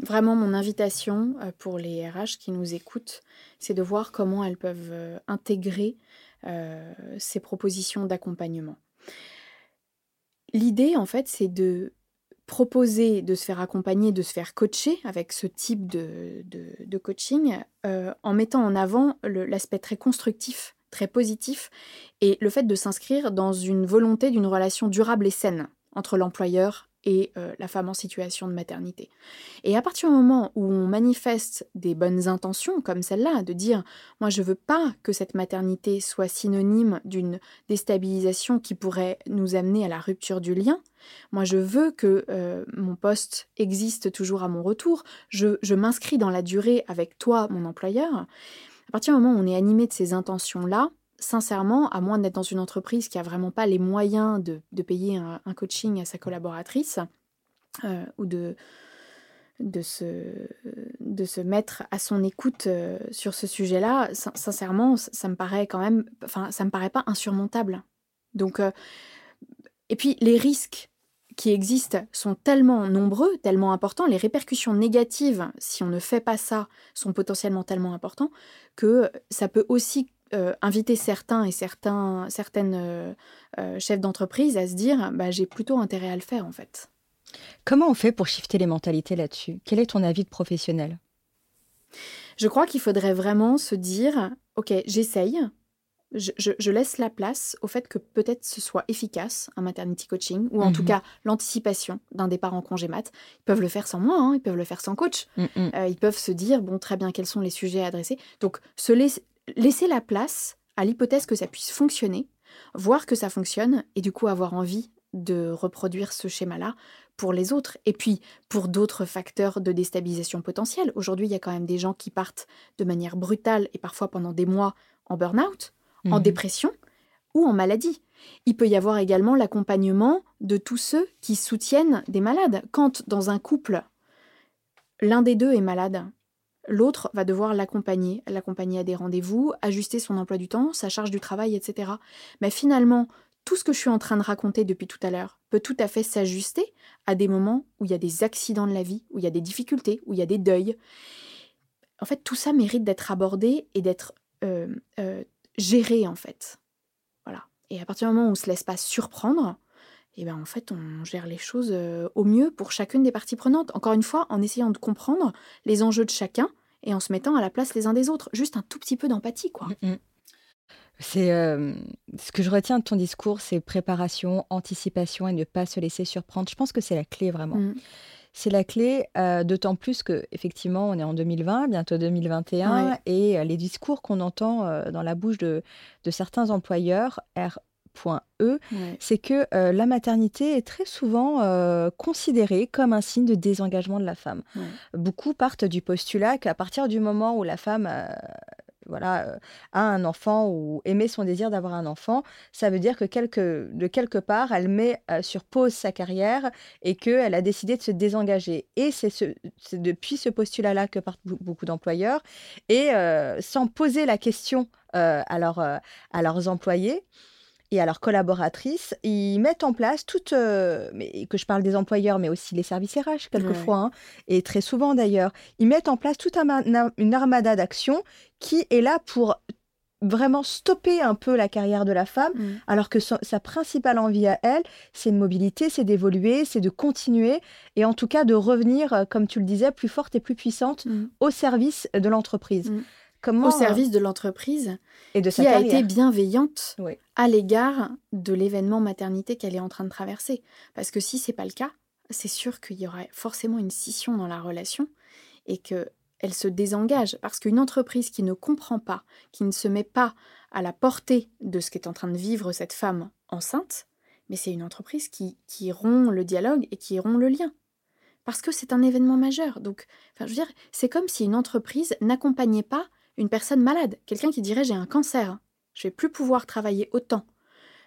Vraiment, mon invitation euh, pour les RH qui nous écoutent, c'est de voir comment elles peuvent euh, intégrer euh, ces propositions d'accompagnement. L'idée, en fait, c'est de proposer de se faire accompagner, de se faire coacher avec ce type de, coaching, en mettant en avant l'aspect très constructif, très positif, et le fait de s'inscrire dans une volonté d'une relation durable et saine entre l'employeur et euh, la femme en situation de maternité. Et à partir du moment où on manifeste des bonnes intentions comme celle-là, de dire moi je veux pas que cette maternité soit synonyme d'une déstabilisation qui pourrait nous amener à la rupture du lien, moi je veux que euh, mon poste existe toujours à mon retour, je, je m'inscris dans la durée avec toi, mon employeur. À partir du moment où on est animé de ces intentions-là, sincèrement, à moins d'être dans une entreprise qui a vraiment pas les moyens de, de payer un, un coaching à sa collaboratrice, euh, ou de, de, se, de se mettre à son écoute euh, sur ce sujet-là, sin- sincèrement, ça, ça me paraît quand même, enfin, ça me paraît pas insurmontable. Donc, euh, et puis les risques qui existent sont tellement nombreux, tellement importants, les répercussions négatives, si on ne fait pas ça, sont potentiellement tellement importants que ça peut aussi euh, inviter certains et certains, certaines euh, euh, chefs d'entreprise à se dire bah, j'ai plutôt intérêt à le faire en fait. Comment on fait pour shifter les mentalités là-dessus? Quel est ton avis de professionnel? Je crois qu'il faudrait vraiment se dire ok, j'essaye, je, je- je laisse la place au fait que peut-être ce soit efficace, un maternity coaching, ou en tout Mhm. cas l'anticipation d'un départ en congé mat. Ils peuvent le faire sans moi, hein, ils peuvent le faire sans coach. Mm, mm. Ils peuvent se dire, bon, très bien, quels sont les sujets à adresser? Donc, se laiss- laisser la place à l'hypothèse que ça puisse fonctionner, voir que ça fonctionne, et du coup avoir envie de reproduire ce schéma-là pour les autres. Et puis, pour d'autres facteurs de déstabilisation potentielle. Aujourd'hui, il y a quand même des gens qui partent de manière brutale et parfois pendant des mois en burn-out, en Mhm. dépression ou en maladie. Il peut y avoir également l'accompagnement de tous ceux qui soutiennent des malades. Quand dans un couple, l'un des deux est malade, l'autre va devoir l'accompagner, l'accompagner à des rendez-vous, ajuster son emploi du temps, sa charge du travail, etc. Mais finalement, tout ce que je suis en train de raconter depuis tout à l'heure peut tout à fait s'ajuster à des moments où il y a des accidents de la vie, où il y a des difficultés, où il y a des deuils. En fait, tout ça mérite d'être abordé et d'être euh, euh, géré, en fait. Voilà. Et à partir du moment où on ne se laisse pas surprendre, eh ben en fait, on gère les choses euh, au mieux pour chacune des parties prenantes. Encore une fois, en essayant de comprendre les enjeux de chacun et en se mettant à la place les uns des autres. Juste un tout petit peu d'empathie, quoi. Mm, mm. C'est ce que je retiens de ton discours, c'est préparation, anticipation et ne pas se laisser surprendre. Je pense que c'est la clé vraiment. Mmh. C'est la clé, d'autant plus que effectivement, on est en 2020, bientôt 2021, et les discours qu'on entend dans la bouche de, de certains employeurs, R.E, c'est que la maternité est très souvent considérée comme un signe de désengagement de la femme. Beaucoup partent du postulat qu'à partir du moment où la femme voilà, euh, a un enfant ou aimer son désir d'avoir un enfant, ça veut dire que quelque, de quelque part, elle met euh, sur pause sa carrière et qu'elle a décidé de se désengager. Et c'est depuis ce postulat-là que partent beaucoup d'employeurs. Et euh, sans poser la question à, à leurs employés, et à leurs collaboratrices, ils mettent en place toutes, euh, mais, que je parle des employeurs, mais aussi les services RH quelquefois, hein, et très souvent d'ailleurs, ils mettent en place toute une armada d'actions qui est là pour vraiment stopper un peu la carrière de la femme, mm. alors que sa principale envie à elle, c'est de mobilité, c'est d'évoluer, c'est de continuer, et en tout cas de revenir, euh, comme tu le disais, plus forte et plus puissante mm. au service de l'entreprise. Au service de l'entreprise et de qui a été bienveillante à l'égard de l'événement maternité qu'elle est en train de traverser. Parce que si c'est pas le cas, c'est sûr qu'il y aurait forcément une scission dans la relation et que elle se désengage parce qu'une entreprise qui ne comprend pas, qui ne se met pas à la portée de ce qu'est en train de vivre cette femme enceinte, mais c'est une entreprise qui, qui rompt le dialogue et qui rompt le lien parce que c'est un événement majeur. Donc, enfin, je veux dire, c'est comme si une entreprise n'accompagnait pas une personne malade, quelqu'un qui dirait j'ai un cancer, je vais plus pouvoir travailler autant,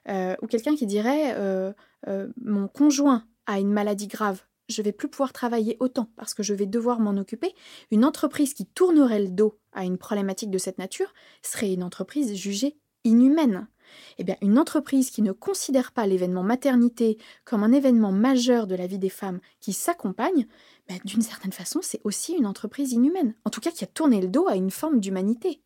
euh, ou quelqu'un qui dirait euh, euh, mon conjoint a une maladie grave, je vais plus pouvoir travailler autant parce que je vais devoir m'en occuper. Une entreprise qui tournerait le dos à une problématique de cette nature serait une entreprise jugée inhumaine. Eh bien, une entreprise qui ne considère pas l'événement maternité comme un événement majeur de la vie des femmes qui s'accompagne, ben, d'une certaine façon, c'est aussi une entreprise inhumaine. En tout cas, qui a tourné le dos à une forme d'humanité.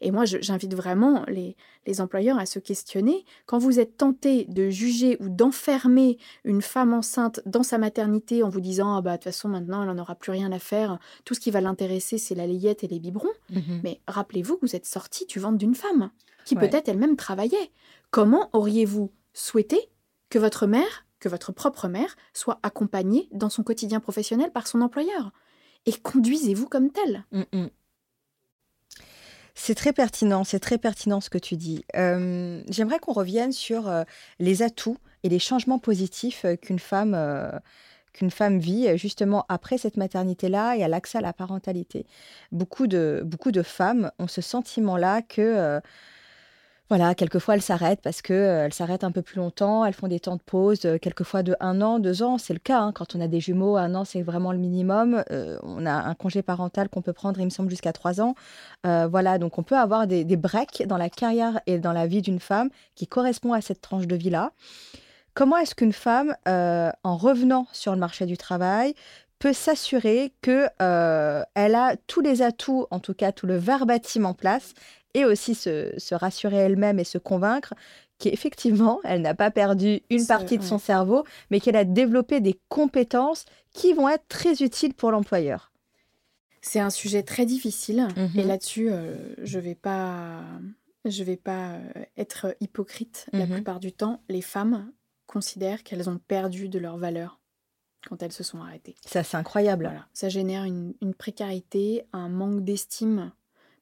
Et moi, j'invite vraiment les, les, employeurs à se questionner. Quand vous êtes tenté de juger ou d'enfermer une femme enceinte dans sa maternité en vous disant ah bah de toute façon maintenant elle n'en aura plus rien à faire, tout ce qui va l'intéresser c'est la layette et les biberons. Mhm. Mais rappelez-vous que vous êtes sorti du ventre d'une femme qui peut-être elle-même travaillait. Comment auriez-vous souhaité que votre mère, que votre propre mère, soit accompagnée dans son quotidien professionnel par son employeur? Et conduisez-vous comme tel. Mm, mm. C'est très pertinent, c'est très pertinent ce que tu dis. Euh, j'aimerais qu'on revienne sur euh, les atouts et les changements positifs euh, qu'une femme, femme vit justement après cette maternité-là et à l'accès à la parentalité. Beaucoup de, beaucoup de femmes ont ce sentiment-là que voilà, quelquefois elles s'arrêtent parce que euh, elles s'arrêtent un peu plus longtemps, elles font des temps de pause, euh, quelquefois de un an, deux ans, c'est le cas. Hein. quand on a des jumeaux, un an c'est vraiment le minimum. Euh, on a un congé parental qu'on peut prendre, il me semble, jusqu'à trois ans. voilà, donc on peut avoir des, des, breaks dans la carrière et dans la vie d'une femme qui correspond à cette tranche de vie-là. Comment est-ce qu'une femme, en revenant sur le marché du travail, peut s'assurer que elle a tous les atouts, en tout cas tout le verbatim en place, et aussi se, rassurer elle-même et se convaincre qu'effectivement, elle n'a pas perdu une partie de son cerveau, mais qu'elle a développé des compétences qui vont être très utiles pour l'employeur. C'est un sujet très difficile et mhm. là-dessus, euh, je vais pas, je vais pas euh, être hypocrite. La mhm. plupart du temps, les femmes considèrent qu'elles ont perdu de leur valeur quand elles se sont arrêtées. Ça, c'est incroyable. Ça génère une, une précarité, un manque d'estime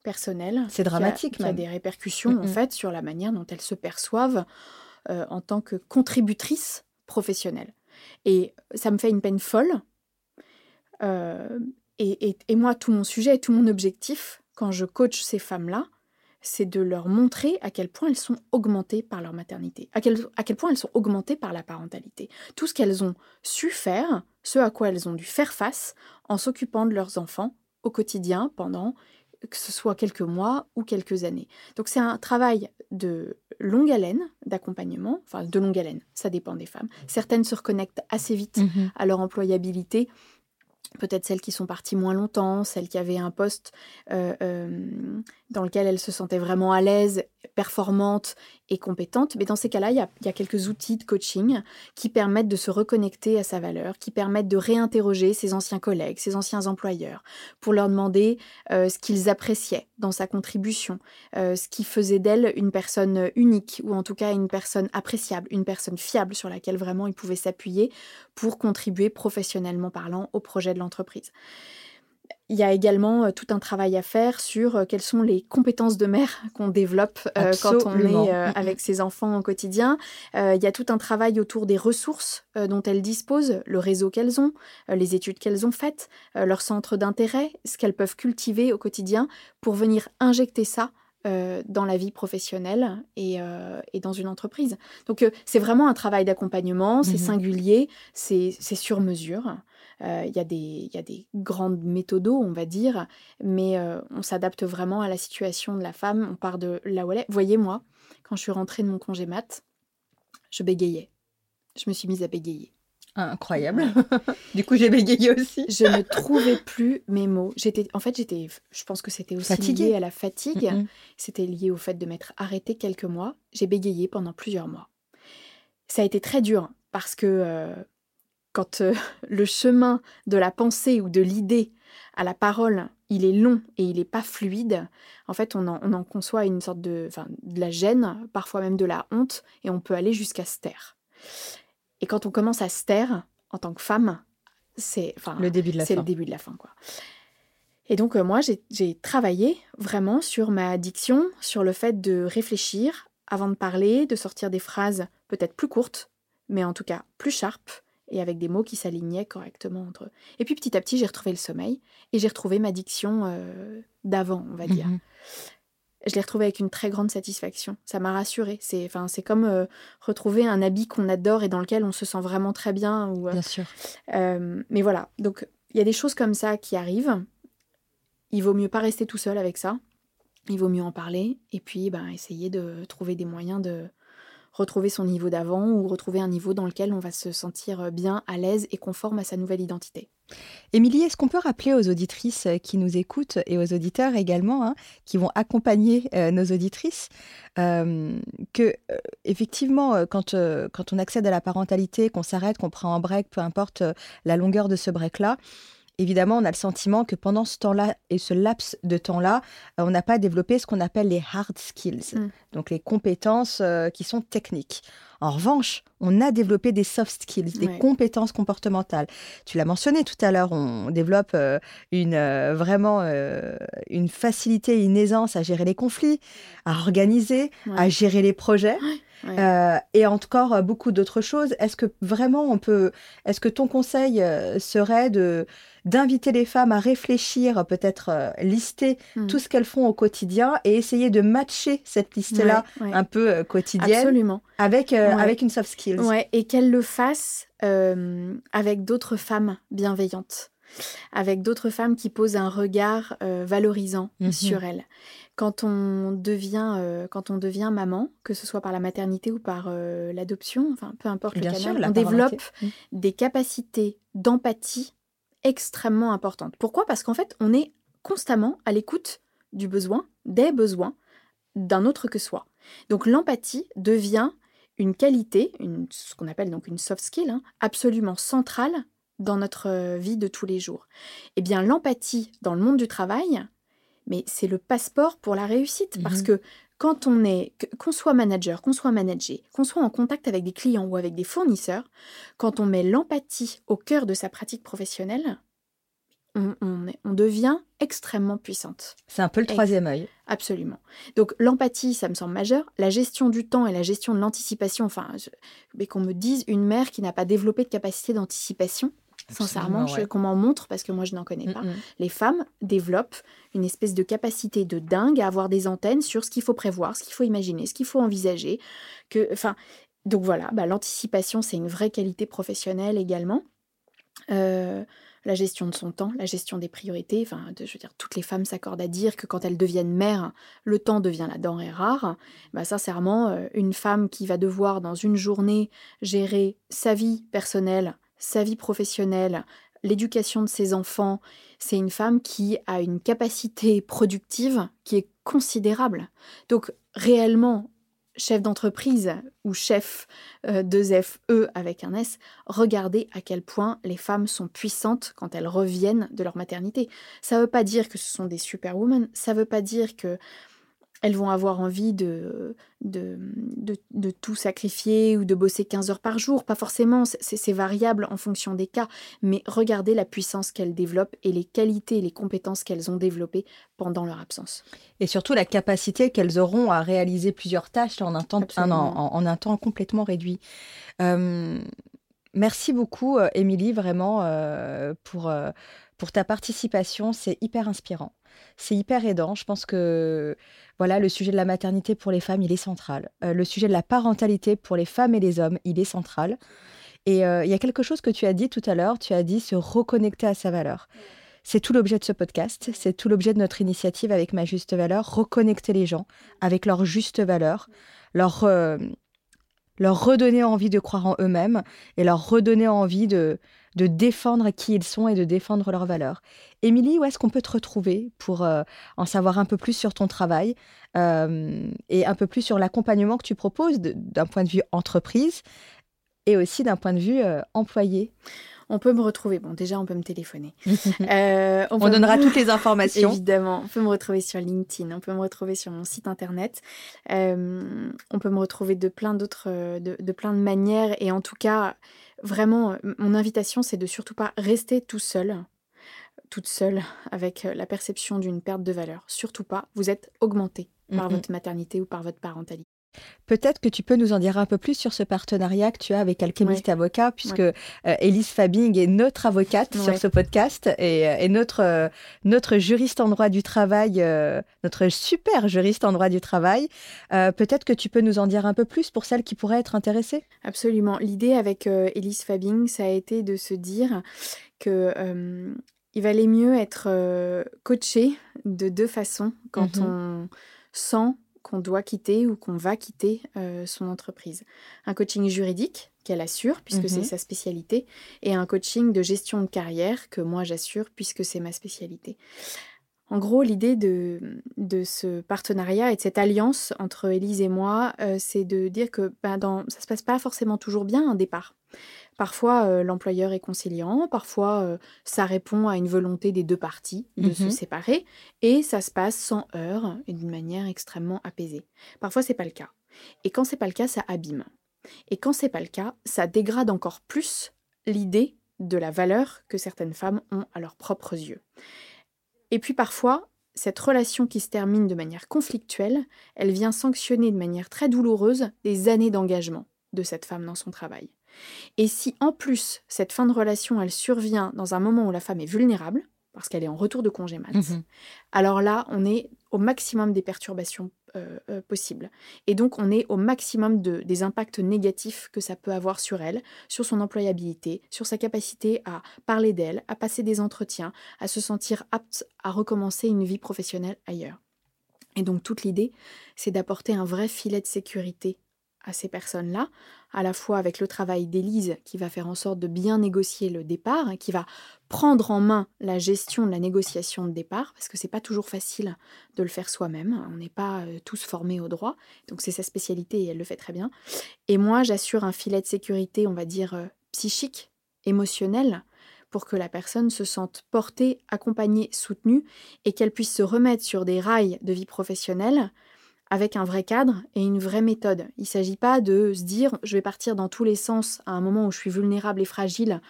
personnel. C'est dramatique, qui a, des répercussions en fait sur la manière dont elles se perçoivent euh, en tant que contributrices professionnelles. Et ça me fait une peine folle. Euh, et, et, moi, tout mon sujet et tout mon objectif, quand je coach ces femmes-là, c'est de leur montrer à quel point elles sont augmentées par leur maternité, à quel, à quel point elles sont augmentées par la parentalité. Tout ce qu'elles ont su faire, ce à quoi elles ont dû faire face en s'occupant de leurs enfants au quotidien pendant que ce soit quelques mois ou quelques années. Donc c'est un travail de longue haleine d'accompagnement, enfin de longue haleine, ça dépend des femmes. Certaines se reconnectent assez vite Mhm. à leur employabilité. Peut-être celles qui sont parties moins longtemps, celles qui avaient un poste euh, euh, dans lequel elles se sentaient vraiment à l'aise, performantes et compétentes. Mais dans ces cas-là, il y a, il y a quelques outils de coaching qui permettent de se reconnecter à sa valeur, qui permettent de réinterroger ses anciens collègues, ses anciens employeurs, pour leur demander euh, ce qu'ils appréciaient dans sa contribution, euh, ce qui faisait d'elle une personne unique, ou en tout cas une personne appréciable, une personne fiable sur laquelle vraiment ils pouvaient s'appuyer pour contribuer professionnellement parlant au projet de l'entreprise. Il y a également euh, tout un travail à faire sur euh, quelles sont les compétences de mère qu'on développe euh, quand on est euh, Mhm. avec ses enfants au quotidien. Euh, il y a tout un travail autour des ressources dont elles disposent, le réseau qu'elles ont, les études qu'elles ont faites, leur centre d'intérêt, ce qu'elles peuvent cultiver au quotidien pour venir injecter ça euh, dans la vie professionnelle et, euh, et dans une entreprise. Donc euh, c'est vraiment un travail d'accompagnement, c'est Mhm. singulier, c'est c'est sur mesure. Euh, Il y, a des- il y a des grandes méthodos, on va dire, mais euh, on s'adapte vraiment à la situation de la femme. On part de là où elle est. Voyez, moi, quand je suis rentrée de mon congé mat, je bégayais. Je me suis mise à bégayer. Incroyable. du coup, j'ai bégayé aussi. Je ne trouvais plus mes mots. J'étais, en fait, j'étais, je pense que c'était aussi Fatiguée. lié à la fatigue. C'était lié au fait de m'être arrêtée quelques mois. J'ai bégayé pendant plusieurs mois. Ça a été très dur parce que euh, quand euh, le chemin de la pensée ou de l'idée à la parole, il est long et il n'est pas fluide, en fait, on en, on en conçoit une sorte de, de la gêne, parfois même de la honte, et on peut aller jusqu'à se taire. Et quand on commence à se taire, en tant que femme, c'est Le début de la fin. le début de la fin, quoi. Et donc, euh, moi, j'ai- travaillé vraiment sur ma diction, sur le fait de réfléchir avant de parler, de sortir des phrases peut-être plus courtes, mais en tout cas plus sharp et avec des mots qui s'alignaient correctement entre eux. Et puis petit à petit, j'ai retrouvé le sommeil et j'ai retrouvé ma diction euh, d'avant, on va dire. Mhm. Je l'ai retrouvée avec une très grande satisfaction. Ça m'a rassurée. C'est enfin, c'est comme euh, retrouver un habit qu'on adore et dans lequel on se sent vraiment très bien. Ou, euh, Bien sûr. mais voilà, donc il y a des choses comme ça qui arrivent. Il vaut mieux pas rester tout seul avec ça. Il vaut mieux en parler et puis ben, essayer de trouver des moyens de retrouver son niveau d'avant ou retrouver un niveau dans lequel on va se sentir bien, à l'aise et conforme à sa nouvelle identité. Émilie, est-ce qu'on peut rappeler aux auditrices euh, qui nous écoutent et aux auditeurs également, hein, qui vont accompagner euh, nos auditrices, euh, que euh, effectivement, euh, quand, euh, quand on accède à la parentalité, qu'on s'arrête, qu'on prend un break, peu importe euh, la longueur de ce break-là, évidemment, on a le sentiment que pendant ce temps-là et ce laps de temps-là, euh, on n'a pas développé ce qu'on appelle les hard skills, Mm. donc les compétences euh, qui sont techniques. En revanche, on a développé des soft skills, des Ouais. compétences comportementales. Tu l'as mentionné tout à l'heure, on développe euh, une, euh, vraiment euh, une facilité, une aisance à gérer les conflits, à organiser, à gérer les projets. Ouais. Euh, et encore euh, beaucoup d'autres choses. Est-ce que vraiment on peut, est-ce que ton conseil euh, serait de d'inviter les femmes à réfléchir, peut-être euh, lister Mm. tout ce qu'elles font au quotidien et essayer de matcher cette liste-là Ouais, ouais. un peu euh, quotidienne Absolument. avec euh, Ouais. avec une soft skills. Ouais, et qu'elle le fasse euh, avec d'autres femmes bienveillantes, avec d'autres femmes qui posent un regard euh, valorisant Mhm. sur elle. Quand on devient, euh, quand on devient maman, que ce soit par la maternité ou par euh, l'adoption, enfin peu importe le canal, sûr, on développe. Mm. des capacités d'empathie extrêmement importantes. Pourquoi? Parce qu'en fait, on est constamment à l'écoute du besoin, des besoins d'un autre que soi. Donc l'empathie devient une qualité, une- ce qu'on appelle donc une soft skill, hein, absolument centrale dans notre euh, vie de tous les jours. Eh bien, l'empathie dans le monde du travail, mais c'est le passeport pour la réussite, parce Mhm. que quand on est, qu'on soit manager, qu'on soit managé, qu'on soit en contact avec des clients ou avec des fournisseurs, quand on met l'empathie au cœur de sa pratique professionnelle, on, on est- on devient extrêmement puissante. C'est un peu le troisième œil. Absolument. Donc l'empathie, ça me semble majeur. La gestion du temps et la gestion de l'anticipation, enfin, je- mais qu'on me dise une mère qui n'a pas développé de capacité d'anticipation, Absolument, je- ouais. qu'on m'en montre parce que moi je n'en connais pas. Mm, mm. Les femmes développent une espèce de capacité de dingue à avoir des antennes sur ce qu'il faut prévoir, ce qu'il faut imaginer, ce qu'il faut envisager. Que, enfin, donc voilà, bah, l'anticipation, c'est une vraie qualité professionnelle également. Euh, la gestion de son temps, la gestion des priorités. Enfin, je veux dire, toutes les femmes s'accordent à dire que quand elles deviennent mères, le temps devient la denrée rare. Bah, sincèrement, euh, une femme qui va devoir dans une journée gérer sa vie personnelle, sa vie professionnelle, l'éducation de ses enfants, c'est une femme qui a une capacité productive qui est considérable. Donc réellement, chef d'entreprise ou chef euh, de FE avec un S, regardez à quel point les femmes sont puissantes quand elles reviennent de leur maternité. Ça ne veut pas dire que ce sont des superwomen, ça ne veut pas dire que elles vont avoir envie de, de, de, tout sacrifier ou de bosser 15 heures par jour. Pas forcément, c'est variable en fonction des cas, mais regardez la puissance qu'elles développent et les qualités et les compétences qu'elles ont développées pendant leur absence. Et surtout la capacité qu'elles auront à réaliser plusieurs tâches en un temps, en, un temps complètement réduit. Euh, merci beaucoup, euh, Émilie, vraiment, euh, pour, pour ta participation. C'est hyper inspirant c'est hyper aidant. Je pense que voilà, le sujet de la maternité pour les femmes, il est central. Euh, le sujet de la parentalité pour les femmes et les hommes, il est central. Et euh, il y a quelque chose que tu as dit tout à l'heure, tu as dit se reconnecter à sa valeur. C'est tout l'objet de ce podcast, c'est tout l'objet de notre initiative avec Ma Juste Valeur, reconnecter les gens avec leur juste valeur, leur, euh, leur redonner envie de croire en eux-mêmes et leur redonner envie de, de défendre qui ils sont et de défendre leurs valeurs. Émilie, où est-ce qu'on peut te retrouver pour euh, en savoir un peu plus sur ton travail euh, et un peu plus sur l'accompagnement que tu proposes d'un point de vue entreprise et aussi d'un point de vue euh, employé? On peut me retrouver. Bon, déjà, on peut me téléphoner. on, donnera toutes les informations. Évidemment, on peut me retrouver sur LinkedIn, on peut me retrouver sur mon site internet. on peut me retrouver de plein d'autres, de, de, plein de manières. Et en tout cas, Vraiment, euh, mon invitation, c'est de surtout pas rester tout seul, toute seule, avec euh, la perception d'une perte de valeur. Surtout pas. Vous êtes augmenté par votre maternité ou par votre parentalité. Peut-être que tu peux nous en dire un peu plus sur ce partenariat que tu as avec Alchemist Avocat, puisque euh, Elise Fabing est notre avocate sur ce podcast et, euh, notre, euh, notre juriste en droit du travail, notre super juriste en droit du travail. Peut-être que tu peux nous en dire un peu plus pour celles qui pourraient être intéressées Absolument. L'idée avec Elise Fabing, ça a été de se dire que il valait mieux être coaché de deux façons quand mhm. on sent qu'on doit quitter ou qu'on va quitter euh, son entreprise. Un coaching juridique qu'elle assure, puisque c'est mhm. sa spécialité, et un coaching de gestion de carrière que moi j'assure, puisque c'est ma spécialité. En gros, l'idée de, de, ce partenariat et de cette alliance entre Élise et moi, euh, c'est de dire que ben, dans, ça ne se passe pas forcément toujours bien un départ. Parfois, euh, l'employeur est conciliant, parfois, euh, ça répond à une volonté des deux parties de se mmh séparer, et ça se passe sans heurts et d'une manière extrêmement apaisée. Parfois, c'est pas le cas. Et quand c'est pas le cas, ça abîme. Et quand c'est pas le cas, ça dégrade encore plus l'idée de la valeur que certaines femmes ont à leurs propres yeux. Et puis parfois, cette relation qui se termine de manière conflictuelle, elle vient sanctionner de manière très douloureuse des années d'engagement de cette femme dans son travail. Et si en plus cette fin de relation, elle survient dans un moment où la femme est vulnérable, parce qu'elle est en retour de congé mat, mmh alors là, on est au maximum des perturbations euh, euh, possibles. Et donc, on est au maximum de, des impacts négatifs que ça peut avoir sur elle, sur son employabilité, sur sa capacité à parler d'elle, à passer des entretiens, à se sentir apte à recommencer une vie professionnelle ailleurs. Et donc, toute l'idée, c'est d'apporter un vrai filet de sécurité à ces personnes-là, à la fois avec le travail d'Élise qui va faire en sorte de bien négocier le départ, qui va prendre en main la gestion de la négociation de départ, parce que c'est pas toujours facile de le faire soi-même, on n'est pas euh, tous formés au droit, donc c'est sa spécialité et elle le fait très bien. Et moi, j'assure un filet de sécurité, on va dire, euh, psychique, émotionnel, pour que la personne se sente portée, accompagnée, soutenue, et qu'elle puisse se remettre sur des rails de vie professionnelle avec un vrai cadre et une vraie méthode. Il ne s'agit pas de se dire je vais partir dans tous les sens à un moment où je suis vulnérable et fragile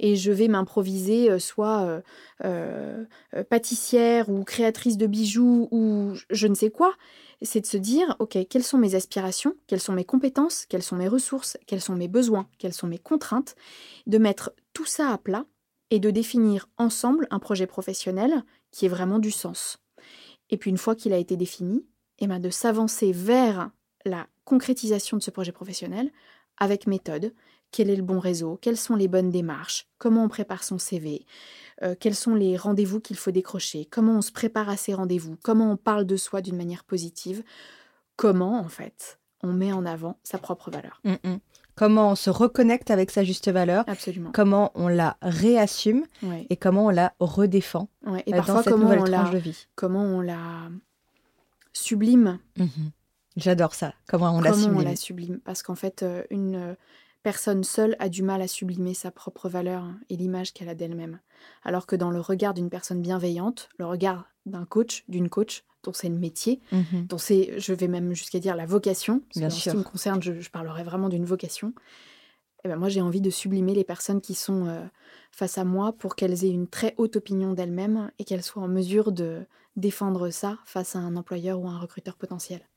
et je vais m'improviser euh, soit euh, euh, pâtissière ou créatrice de bijoux ou je ne sais quoi. C'est de se dire ok, quelles sont mes aspirations, quelles sont mes compétences, quelles sont mes ressources, quels sont mes besoins, quelles sont mes contraintes, de mettre tout ça à plat et de définir ensemble un projet professionnel qui ait vraiment du sens. Et puis une fois qu'il a été défini, ben, de s'avancer vers la concrétisation de ce projet professionnel avec méthode. Quel est le bon réseau? Quelles sont les bonnes démarches? Comment on prépare son CV euh, Quels sont les rendez-vous qu'il faut décrocher? Comment on se prépare à ces rendez-vous? Comment on parle de soi d'une manière positive? Comment, en fait, on met en avant sa propre valeur? Mm, mm. Comment on se reconnecte avec sa juste valeur? Absolument. Comment on la réassume? Et comment on la redéfend Et parfois, comment on la, comment on la sublime. Mhm. J'adore ça. Comment on la sublime. on la sublime Parce qu'en fait, euh, une euh, personne seule a du mal à sublimer sa propre valeur et l'image qu'elle a d'elle-même. Alors que dans le regard d'une personne bienveillante, le regard d'un coach, d'une coach, dont c'est le métier, mhm. dont c'est, je vais même jusqu'à dire la vocation, Bien en ce qui me concerne, je, parlerai vraiment d'une vocation. Et eh ben moi, j'ai envie de sublimer les personnes qui sont euh, face à moi pour qu'elles aient une très haute opinion d'elles-mêmes et qu'elles soient en mesure de défendre ça face à un employeur ou un recruteur potentiel.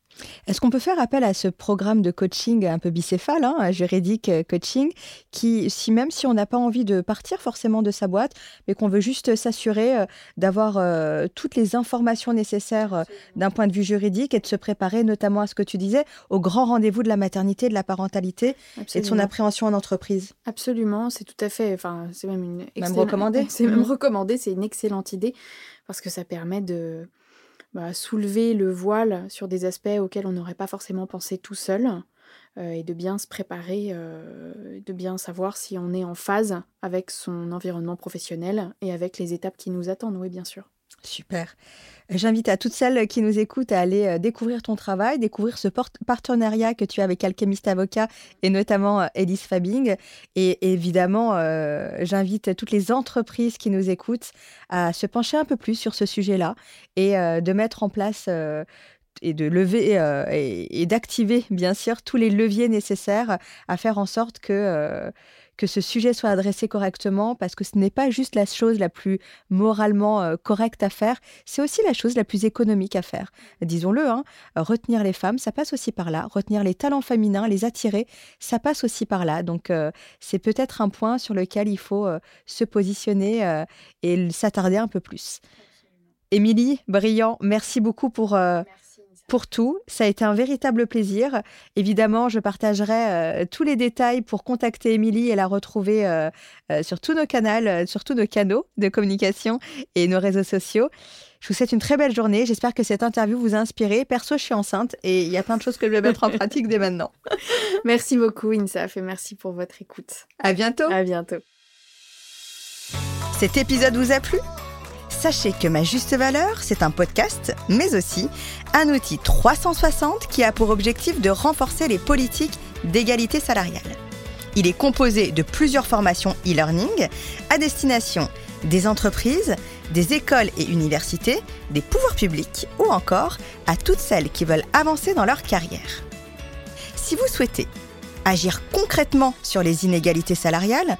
Est-ce qu'on peut faire appel à ce programme de coaching un peu bicéphale, hein, juridique euh, coaching, qui, si même si on n'a pas envie de partir forcément de sa boîte, mais qu'on veut juste s'assurer euh, d'avoir euh, toutes les informations nécessaires d'un point de vue juridique et de se préparer notamment à ce que tu disais, au grand rendez-vous de la maternité, de la parentalité et de son appréhension en entreprise? Absolument, c'est tout à fait, enfin, c'est même une... Même recommandé. C'est même mmh. recommandé, c'est une excellente idée parce que ça permet de bah, soulever le voile sur des aspects auxquels on n'aurait pas forcément pensé tout seul euh, et de bien se préparer, euh, de bien savoir si on est en phase avec son environnement professionnel et avec les étapes qui nous attendent, oui bien sûr. Super. J'invite à toutes celles qui nous écoutent à aller euh, découvrir ton travail, découvrir ce partenariat que tu as avec Alchemist Avocat et notamment euh, Elise Fabing. Et évidemment, euh, j'invite toutes les entreprises qui nous écoutent à se pencher un peu plus sur ce sujet-là et de mettre en place et de lever et, d'activer bien sûr tous les leviers nécessaires à faire en sorte que que ce sujet soit adressé correctement, parce que ce n'est pas juste la chose la plus moralement euh, correcte à faire, c'est aussi la chose la plus économique à faire. Disons-le, hein, retenir les femmes, ça passe aussi par là. Retenir les talents féminins, les attirer, ça passe aussi par là. Donc euh, c'est peut-être un point sur lequel il faut euh, se positionner et s'attarder un peu plus. Émilie, brillant, merci beaucoup pour pour tout. Ça a été un véritable plaisir. Évidemment, je partagerai euh, tous les détails pour contacter Émilie et la retrouver euh, euh, sur tous nos canaux, sur tous nos canaux de communication et nos réseaux sociaux. Je vous souhaite une très belle journée. J'espère que cette interview vous a inspiré. Perso, je suis enceinte et il y a plein de choses que je vais mettre en pratique dès maintenant. Merci beaucoup, Insaf, et merci pour votre écoute. À bientôt. À bientôt. Cet épisode vous a plu? Sachez que Ma Juste Valeur, c'est un podcast, mais aussi un outil 360 qui a pour objectif de renforcer les politiques d'égalité salariale. Il est composé de plusieurs formations e-learning à destination des entreprises, des écoles et universités, des pouvoirs publics ou encore à toutes celles qui veulent avancer dans leur carrière. Si vous souhaitez agir concrètement sur les inégalités salariales,